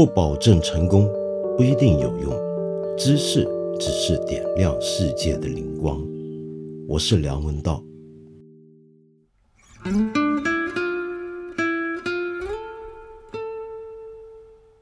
不保证成功，不一定有用。知识只是点亮世界的灵光。我是梁文道。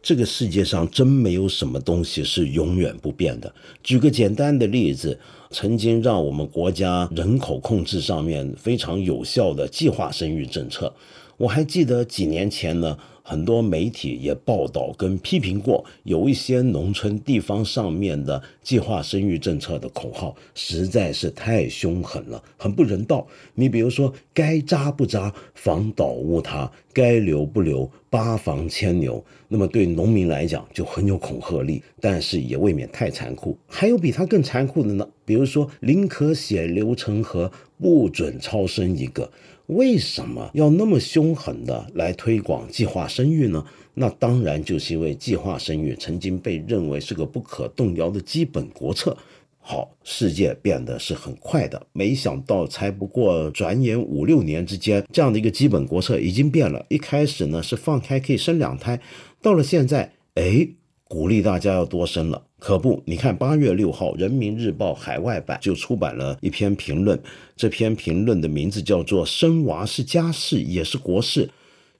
这个世界上真没有什么东西是永远不变的。举个简单的例子，曾经让我们国家人口控制上面非常有效的计划生育政策，我还记得几年前呢。很多媒体也报道跟批评过，有一些农村地方上面的计划生育政策的口号实在是太凶狠了，很不人道。你比如说，该扎不扎，房倒屋塌；该留不留，八房牵牛。那么对农民来讲就很有恐吓力，但是也未免太残酷。还有比它更残酷的呢，比如说宁可血流成河，不准超生一个。为什么要那么凶狠的来推广计划生育呢？那当然就是因为计划生育曾经被认为是个不可动摇的基本国策。好，世界变得是很快的，没想到才不过转眼五六年之间，这样的一个基本国策已经变了。一开始呢是放开可以生两胎，到了现在，哎。鼓励大家要多生了，可不？你看八月六号，《人民日报》海外版就出版了一篇评论，这篇评论的名字叫做“生娃是家事，也是国事”。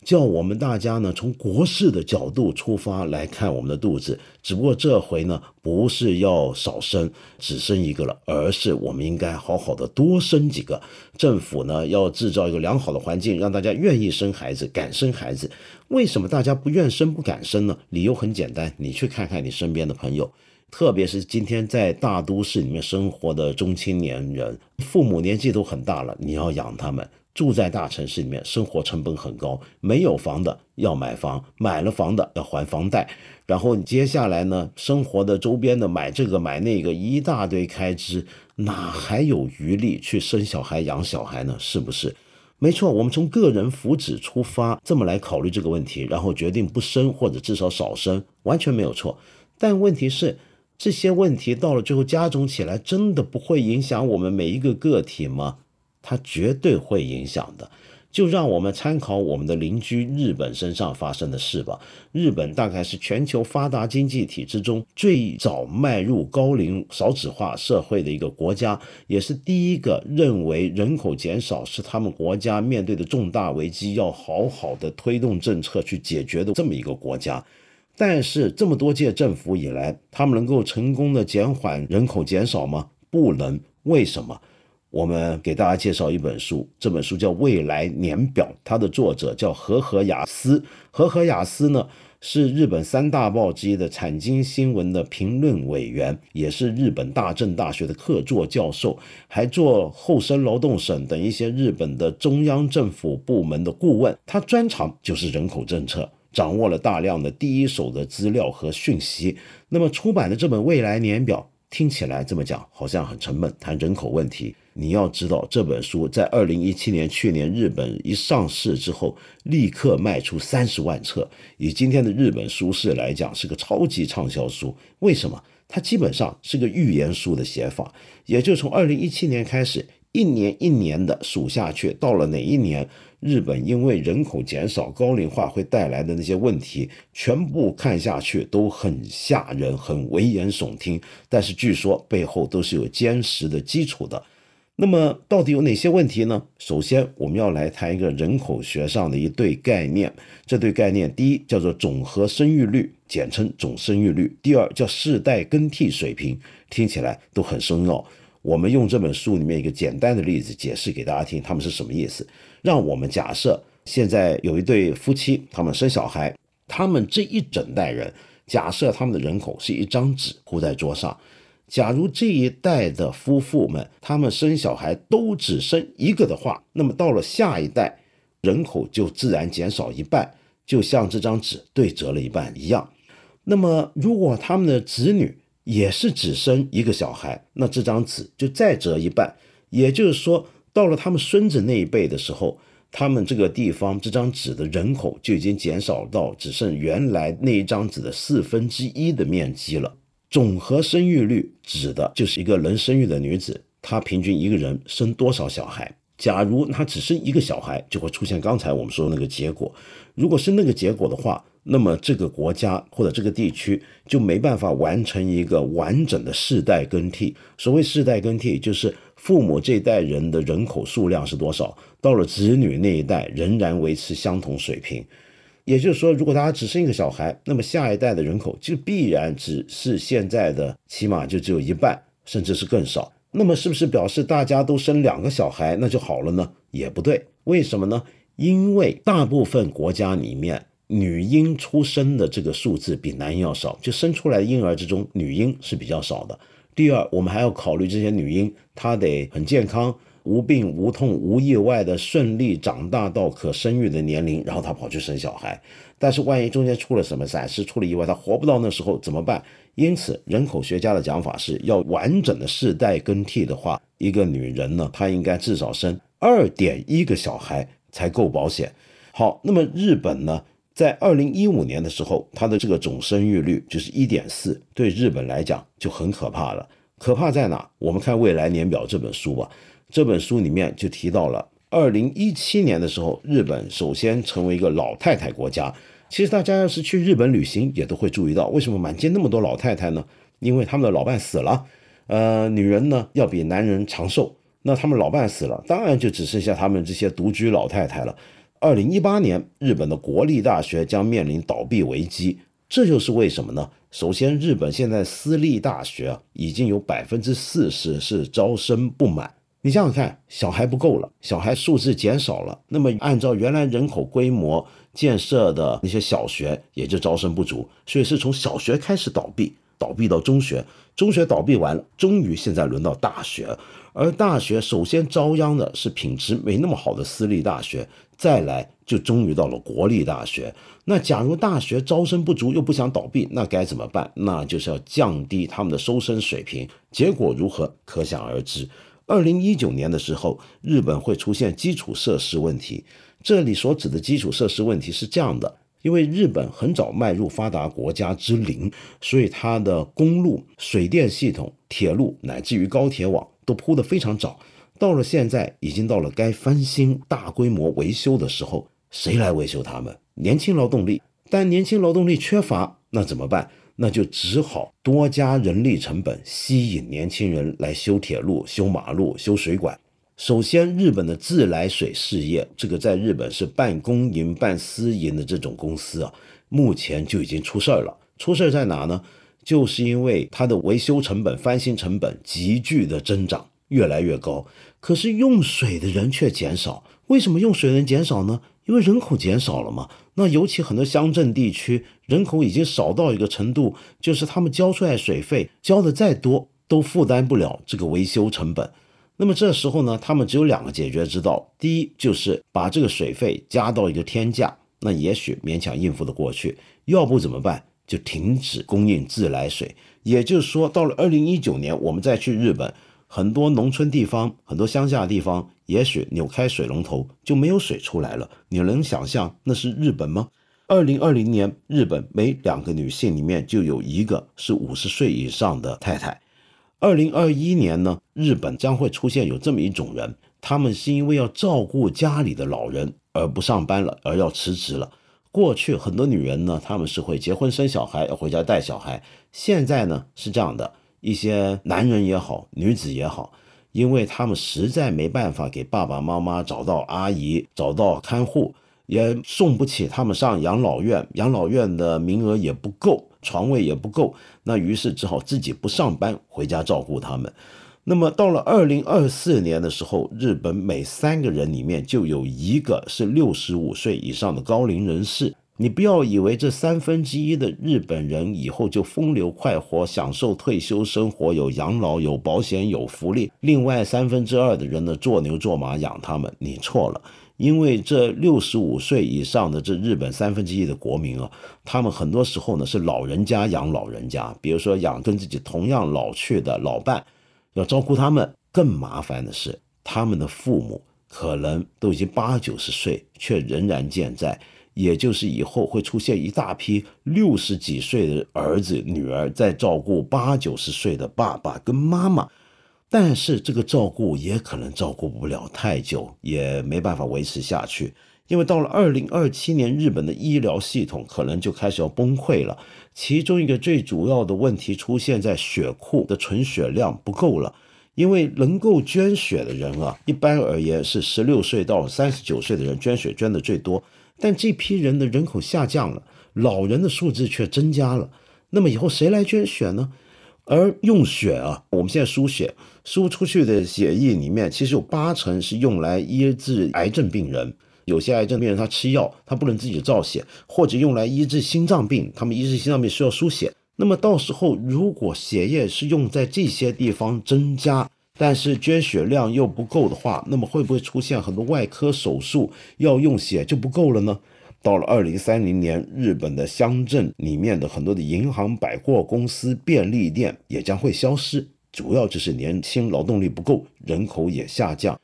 叫我们大家呢，从国事的角度出发来看我们的肚子。只不过这回呢，不是要少生，只生一个了，而是我们应该好好的多生几个。政府呢，要制造一个良好的环境，让大家愿意生孩子，敢生孩子。为什么大家不愿生、不敢生呢？理由很简单，你去看看你身边的朋友，特别是今天在大都市里面生活的中青年人，父母年纪都很大了，你要养他们。住在大城市里面，生活成本很高。没有房的要买房，买了房的要还房贷。然后你接下来呢，生活的周边的买这个买那个，一大堆开支，哪还有余力去生小孩养小孩呢？是不是？没错，我们从个人福祉出发，这么来考虑这个问题，然后决定不生或者至少少生，完全没有错。但问题是，这些问题到了最后加重起来，真的不会影响我们每一个个体吗？它绝对会影响的，就让我们参考我们的邻居日本身上发生的事吧。日本大概是全球发达经济体之中最早迈入高龄少子化社会的一个国家，也是第一个认为人口减少是他们国家面对的重大危机，要好好的推动政策去解决的这么一个国家。但是这么多届政府以来，他们能够成功的减缓人口减少吗？不能。为什么？我们给大家介绍一本书，这本书叫《未来年表》，它的作者叫和和雅思。和和雅思呢是日本三大报之一的产经新闻的评论委员，也是日本大正大学的客座教授，还做厚生劳动省等一些日本的中央政府部门的顾问。他专长就是人口政策，掌握了大量的第一手的资料和讯息。那么出版的这本《未来年表》。听起来这么讲好像很沉闷，谈人口问题。你要知道，这本书在二零一七年去年日本一上市之后，立刻卖出三十万册。以今天的日本书市来讲，是个超级畅销书。为什么？它基本上是个预言书的写法，也就从二零一七年开始，一年一年的数下去，到了哪一年？日本因为人口减少、高龄化会带来的那些问题，全部看下去都很吓人、很危言耸听。但是据说背后都是有坚实的基础的。那么到底有哪些问题呢？首先，我们要来谈一个人口学上的一对概念。这对概念，第一叫做总和生育率，简称总生育率；第二叫世代更替水平，听起来都很深奥。我们用这本书里面一个简单的例子解释给大家听，他们是什么意思？让我们假设现在有一对夫妻，他们生小孩，他们这一整代人，假设他们的人口是一张纸铺在桌上，假如这一代的夫妇们，他们生小孩都只生一个的话，那么到了下一代，人口就自然减少一半，就像这张纸对折了一半一样。那么如果他们的子女，也是只生一个小孩，那这张纸就再折一半。也就是说，到了他们孙子那一辈的时候，他们这个地方这张纸的人口就已经减少到只剩原来那一张纸的四分之一的面积了。总和生育率指的就是一个能生育的女子，她平均一个人生多少小孩。假如她只生一个小孩，就会出现刚才我们说的那个结果。如果是那个结果的话，那么这个国家或者这个地区就没办法完成一个完整的世代更替。所谓世代更替，就是父母这代人的人口数量是多少，到了子女那一代仍然维持相同水平。也就是说，如果大家只生一个小孩，那么下一代的人口就必然只是现在的，起码就只有一半，甚至是更少。那么是不是表示大家都生两个小孩那就好了呢？也不对，为什么呢？因为大部分国家里面，女婴出生的这个数字比男婴要少，就生出来的婴儿之中，女婴是比较少的。第二，我们还要考虑这些女婴，她得很健康。无病无痛无意外的顺利长大到可生育的年龄，然后她跑去生小孩，但是万一中间出了什么闪失，出了意外，他活不到那时候怎么办？因此，人口学家的讲法是要完整的世代更替的话，一个女人呢，她应该至少生二点一个小孩才够保险。好，那么日本呢，在二零一五年的时候，它的这个总生育率就是一点四，对日本来讲就很可怕了。可怕在哪？我们看《未来年表》这本书吧。这本书里面就提到了，二零一七年的时候，日本首先成为一个老太太国家。其实大家要是去日本旅行，也都会注意到，为什么满街那么多老太太呢？因为他们的老伴死了。呃，女人呢要比男人长寿，那他们老伴死了，当然就只剩下他们这些独居老太太了。二零一八年，日本的国立大学将面临倒闭危机，这就是为什么呢？首先，日本现在私立大学，已经有百分之四十是招生不满。你想想看，小孩不够了，小孩数字减少了，那么按照原来人口规模建设的那些小学也就招生不足，所以是从小学开始倒闭，倒闭到中学，中学倒闭完了，终于现在轮到大学，而大学首先遭殃的是品质没那么好的私立大学，再来就终于到了国立大学。那假如大学招生不足又不想倒闭，那该怎么办？那就是要降低他们的收生水平，结果如何，可想而知。二零一九年的时候，日本会出现基础设施问题。这里所指的基础设施问题是这样的：因为日本很早迈入发达国家之林，所以它的公路、水电系统、铁路乃至于高铁网都铺得非常早。到了现在，已经到了该翻新、大规模维修的时候，谁来维修它们？年轻劳动力，但年轻劳动力缺乏，那怎么办？那就只好多加人力成本，吸引年轻人来修铁路、修马路、修水管。首先，日本的自来水事业，这个在日本是半公营、半私营的这种公司啊，目前就已经出事儿了。出事儿在哪呢？就是因为它的维修成本、翻新成本急剧的增长，越来越高。可是用水的人却减少。为什么用水人减少呢？因为人口减少了嘛。那尤其很多乡镇地区人口已经少到一个程度，就是他们交出来水费交的再多都负担不了这个维修成本。那么这时候呢，他们只有两个解决之道：第一就是把这个水费加到一个天价，那也许勉强应付得过去；要不怎么办？就停止供应自来水。也就是说，到了二零一九年，我们再去日本。很多农村地方，很多乡下地方，也许扭开水龙头就没有水出来了。你能想象那是日本吗？二零二零年，日本每两个女性里面就有一个是五十岁以上的太太。二零二一年呢，日本将会出现有这么一种人，他们是因为要照顾家里的老人而不上班了，而要辞职了。过去很多女人呢，他们是会结婚生小孩，要回家带小孩。现在呢是这样的。一些男人也好，女子也好，因为他们实在没办法给爸爸妈妈找到阿姨、找到看护，也送不起他们上养老院，养老院的名额也不够，床位也不够，那于是只好自己不上班，回家照顾他们。那么到了二零二四年的时候，日本每三个人里面就有一个是六十五岁以上的高龄人士。你不要以为这三分之一的日本人以后就风流快活，享受退休生活，有养老、有保险、有福利。另外三分之二的人呢，做牛做马养他们。你错了，因为这六十五岁以上的这日本三分之一的国民啊，他们很多时候呢是老人家养老人家，比如说养跟自己同样老去的老伴，要照顾他们。更麻烦的是，他们的父母可能都已经八九十岁，却仍然健在。也就是以后会出现一大批六十几岁的儿子女儿在照顾八九十岁的爸爸跟妈妈，但是这个照顾也可能照顾不了太久，也没办法维持下去。因为到了二零二七年，日本的医疗系统可能就开始要崩溃了。其中一个最主要的问题出现在血库的存血量不够了。因为能够捐血的人啊，一般而言是十六岁到三十九岁的人捐血捐的最多。但这批人的人口下降了，老人的数字却增加了。那么以后谁来捐血呢？而用血啊，我们现在输血输出去的血液里面，其实有八成是用来医治癌症病人。有些癌症病人他吃药，他不能自己造血，或者用来医治心脏病，他们医治心脏病需要输血。那么到时候如果血液是用在这些地方增加，但是捐血量又不够的话，那么会不会出现很多外科手术要用血就不够了呢？到了二零三零年，日本的乡镇里面的很多的银行、百货公司、便利店也将会消失，主要就是年轻劳动力不够，人口也下降。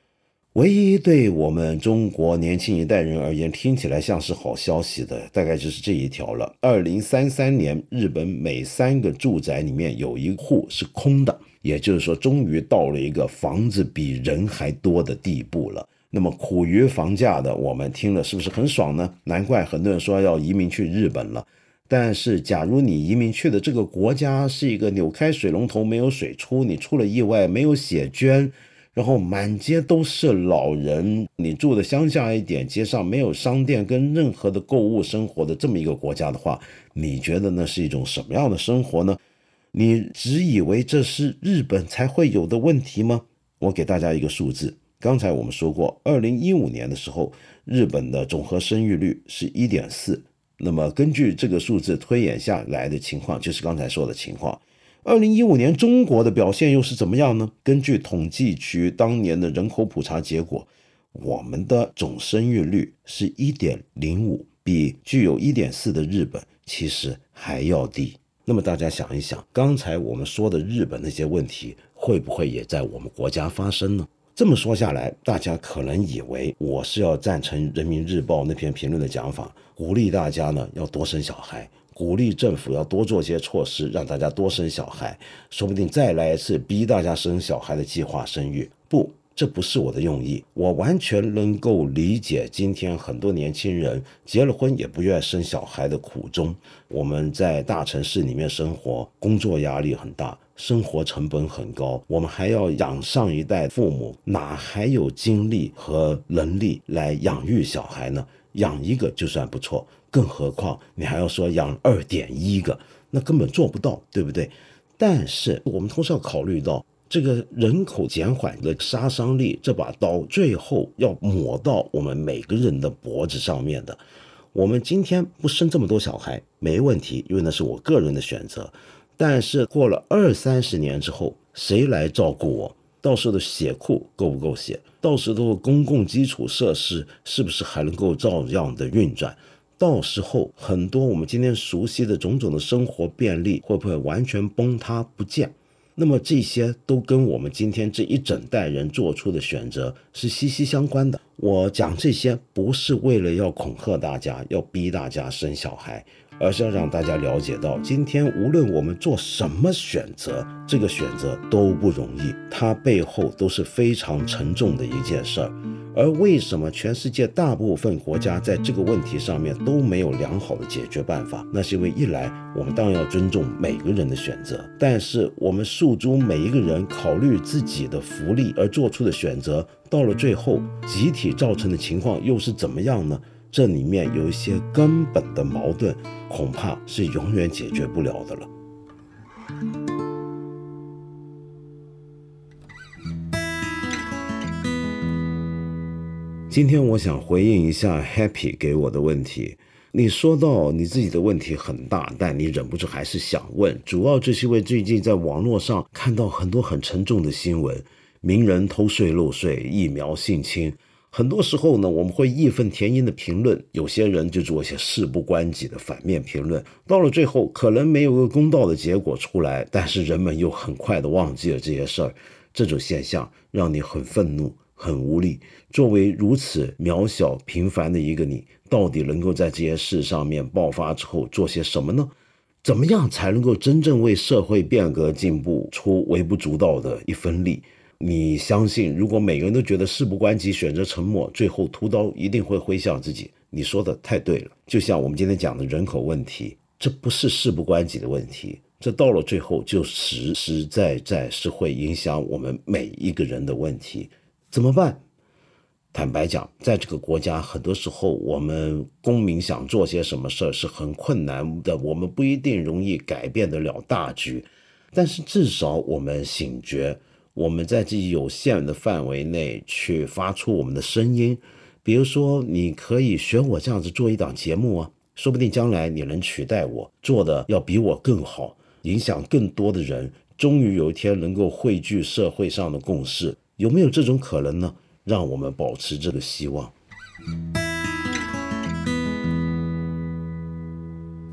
唯一对我们中国年轻一代人而言听起来像是好消息的，大概就是这一条了。二零三三年，日本每三个住宅里面有一户是空的，也就是说，终于到了一个房子比人还多的地步了。那么苦于房价的我们听了是不是很爽呢？难怪很多人说要移民去日本了。但是，假如你移民去的这个国家是一个扭开水龙头没有水出，你出了意外没有血捐。然后满街都是老人，你住的乡下一点，街上没有商店跟任何的购物生活的这么一个国家的话，你觉得那是一种什么样的生活呢？你只以为这是日本才会有的问题吗？我给大家一个数字，刚才我们说过，二零一五年的时候，日本的总和生育率是一点四，那么根据这个数字推演下来的情况，就是刚才说的情况。二零一五年中国的表现又是怎么样呢？根据统计局当年的人口普查结果，我们的总生育率是一点零五，比具有一点四的日本其实还要低。那么大家想一想，刚才我们说的日本那些问题，会不会也在我们国家发生呢？这么说下来，大家可能以为我是要赞成人民日报那篇评论的讲法，鼓励大家呢要多生小孩。鼓励政府要多做些措施，让大家多生小孩，说不定再来一次逼大家生小孩的计划生育。不，这不是我的用意。我完全能够理解今天很多年轻人结了婚也不愿生小孩的苦衷。我们在大城市里面生活，工作压力很大，生活成本很高，我们还要养上一代父母，哪还有精力和能力来养育小孩呢？养一个就算不错。更何况你还要说养二点一个，那根本做不到，对不对？但是我们同时要考虑到这个人口减缓的杀伤力，这把刀最后要抹到我们每个人的脖子上面的。我们今天不生这么多小孩没问题，因为那是我个人的选择。但是过了二三十年之后，谁来照顾我？到时候的血库够不够血？到时候公共基础设施是不是还能够照样的运转？到时候，很多我们今天熟悉的种种的生活便利会不会完全崩塌不见？那么这些都跟我们今天这一整代人做出的选择是息息相关的。我讲这些不是为了要恐吓大家，要逼大家生小孩。而是要让大家了解到，今天无论我们做什么选择，这个选择都不容易，它背后都是非常沉重的一件事儿。而为什么全世界大部分国家在这个问题上面都没有良好的解决办法？那是因为一来，我们当然要尊重每个人的选择，但是我们诉诸每一个人考虑自己的福利而做出的选择，到了最后，集体造成的情况又是怎么样呢？这里面有一些根本的矛盾，恐怕是永远解决不了的了。今天我想回应一下 Happy 给我的问题。你说到你自己的问题很大，但你忍不住还是想问，主要就是因为最近在网络上看到很多很沉重的新闻，名人偷税漏税，疫苗性侵。很多时候呢，我们会义愤填膺的评论，有些人就做一些事不关己的反面评论，到了最后可能没有个公道的结果出来，但是人们又很快的忘记了这些事儿，这种现象让你很愤怒、很无力。作为如此渺小平凡的一个你，到底能够在这些事上面爆发之后做些什么呢？怎么样才能够真正为社会变革进步出微不足道的一分力？你相信，如果每个人都觉得事不关己，选择沉默，最后屠刀一定会挥向自己。你说的太对了，就像我们今天讲的人口问题，这不是事不关己的问题，这到了最后就实实在在是会影响我们每一个人的问题，怎么办？坦白讲，在这个国家，很多时候我们公民想做些什么事儿是很困难的，我们不一定容易改变得了大局，但是至少我们醒觉，我们在自己有限的范围内去发出我们的声音。比如说，你可以学我这样子做一档节目啊，说不定将来你能取代我，做的要比我更好，影响更多的人，终于有一天能够汇聚社会上的共识，有没有这种可能呢？让我们保持这个希望。